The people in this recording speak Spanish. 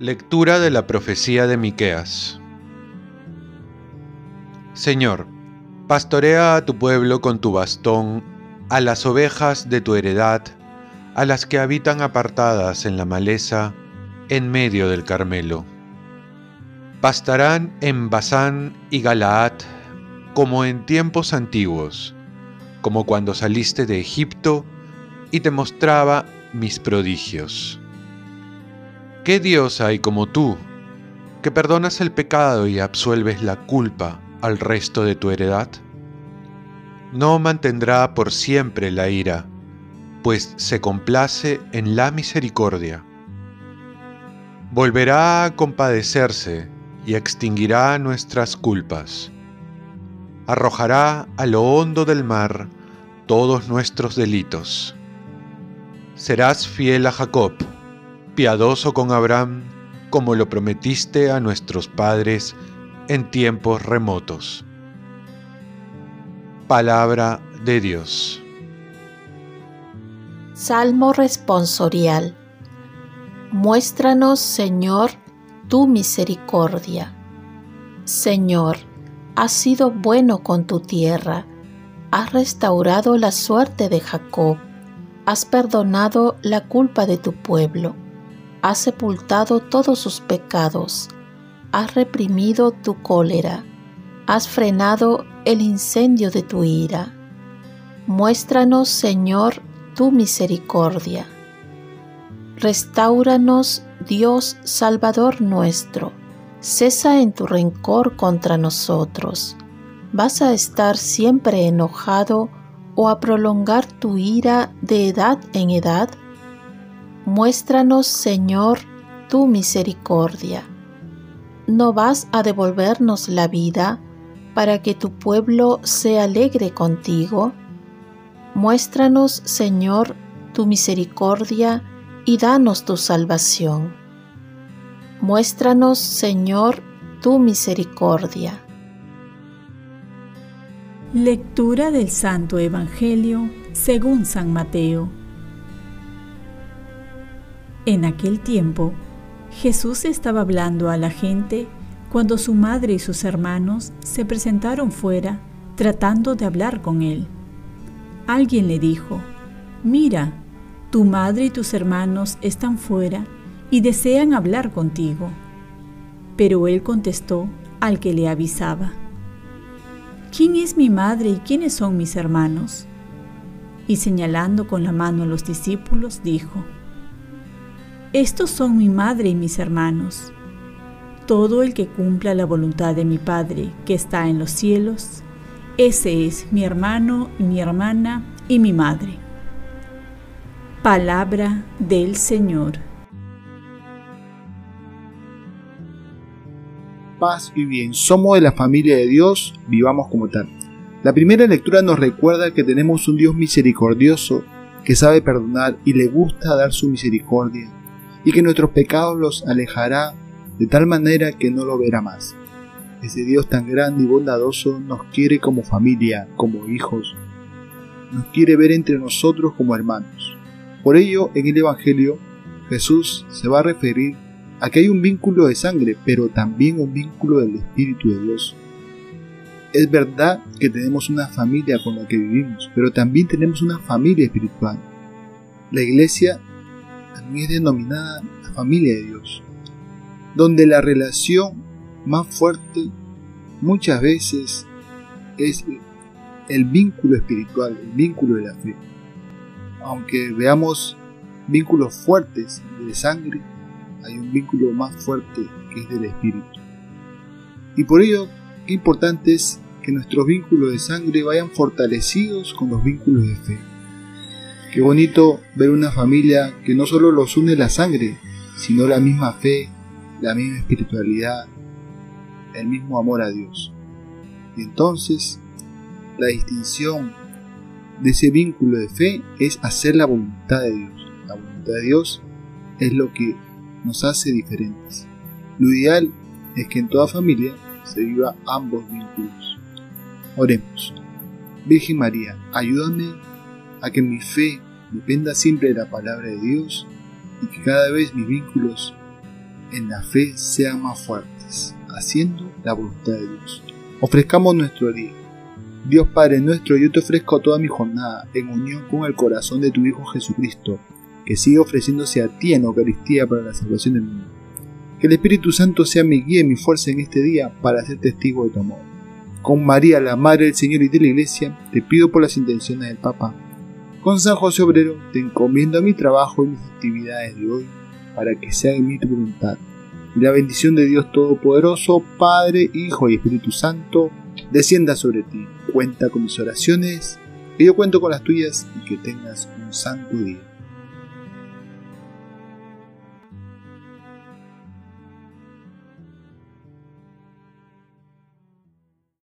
Lectura de la profecía de Miqueas. Señor, pastorea a tu pueblo con tu bastón, a las ovejas de tu heredad, a las que habitan apartadas en la maleza, en medio del Carmelo. Pastarán en Basán y Galaad como en tiempos antiguos, como cuando saliste de Egipto y te mostraba mis prodigios. ¿Qué Dios hay como tú, que perdonas el pecado y absuelves la culpa al resto de tu heredad? No mantendrá por siempre la ira, pues se complace en la misericordia. Volverá a compadecerse y extinguirá nuestras culpas. Arrojará a lo hondo del mar todos nuestros delitos. Serás fiel a Jacob piadoso con Abraham, como lo prometiste a nuestros padres en tiempos remotos. Palabra de Dios. Salmo responsorial. Muéstranos, Señor, tu misericordia. Señor, has sido bueno con tu tierra, has restaurado la suerte de Jacob, has perdonado la culpa de tu pueblo has sepultado todos sus pecados, has reprimido tu cólera, has frenado el incendio de tu ira. Muéstranos, Señor, tu misericordia. Restáuranos, Dios Salvador nuestro. Cesa en tu rencor contra nosotros. ¿Vas a estar siempre enojado o a prolongar tu ira de edad en edad? Muéstranos, Señor, tu misericordia. ¿No vas a devolvernos la vida para que tu pueblo se alegre contigo? Muéstranos, Señor, tu misericordia y danos tu salvación. Muéstranos, Señor, tu misericordia. Lectura del Santo Evangelio según San Mateo. En aquel tiempo, Jesús estaba hablando a la gente cuando su madre y sus hermanos se presentaron fuera tratando de hablar con él. Alguien le dijo, Mira, tu madre y tus hermanos están fuera y desean hablar contigo. Pero él contestó al que le avisaba, ¿quién es mi madre y quiénes son mis hermanos? Y señalando con la mano a los discípulos, dijo, estos son mi madre y mis hermanos. Todo el que cumpla la voluntad de mi Padre que está en los cielos, ese es mi hermano y mi hermana y mi madre. Palabra del Señor. Paz y bien, somos de la familia de Dios, vivamos como tal. La primera lectura nos recuerda que tenemos un Dios misericordioso que sabe perdonar y le gusta dar su misericordia y que nuestros pecados los alejará de tal manera que no lo verá más. Ese Dios tan grande y bondadoso nos quiere como familia, como hijos, nos quiere ver entre nosotros como hermanos. Por ello, en el Evangelio, Jesús se va a referir a que hay un vínculo de sangre, pero también un vínculo del Espíritu de Dios. Es verdad que tenemos una familia con la que vivimos, pero también tenemos una familia espiritual. La iglesia es denominada la familia de Dios, donde la relación más fuerte muchas veces es el vínculo espiritual, el vínculo de la fe. Aunque veamos vínculos fuertes de sangre, hay un vínculo más fuerte que es del espíritu. Y por ello, qué importante es que nuestros vínculos de sangre vayan fortalecidos con los vínculos de fe. Qué bonito ver una familia que no solo los une la sangre, sino la misma fe, la misma espiritualidad, el mismo amor a Dios. Y entonces, la distinción de ese vínculo de fe es hacer la voluntad de Dios. La voluntad de Dios es lo que nos hace diferentes. Lo ideal es que en toda familia se viva ambos vínculos, Oremos. Virgen María, ayúdame a que mi fe dependa siempre de la palabra de Dios y que cada vez mis vínculos en la fe sean más fuertes, haciendo la voluntad de Dios. Ofrezcamos nuestro día. Dios Padre nuestro, yo te ofrezco toda mi jornada en unión con el corazón de tu Hijo Jesucristo, que sigue ofreciéndose a ti en Eucaristía para la salvación del mundo. Que el Espíritu Santo sea mi guía y mi fuerza en este día para ser testigo de tu amor. Con María, la Madre del Señor y de la Iglesia, te pido por las intenciones del Papa. Con San José Obrero, te encomiendo mi trabajo y mis actividades de hoy para que sea en mí tu voluntad. Y la bendición de Dios Todopoderoso, Padre, Hijo y Espíritu Santo, descienda sobre ti. Cuenta con mis oraciones, que yo cuento con las tuyas y que tengas un santo día.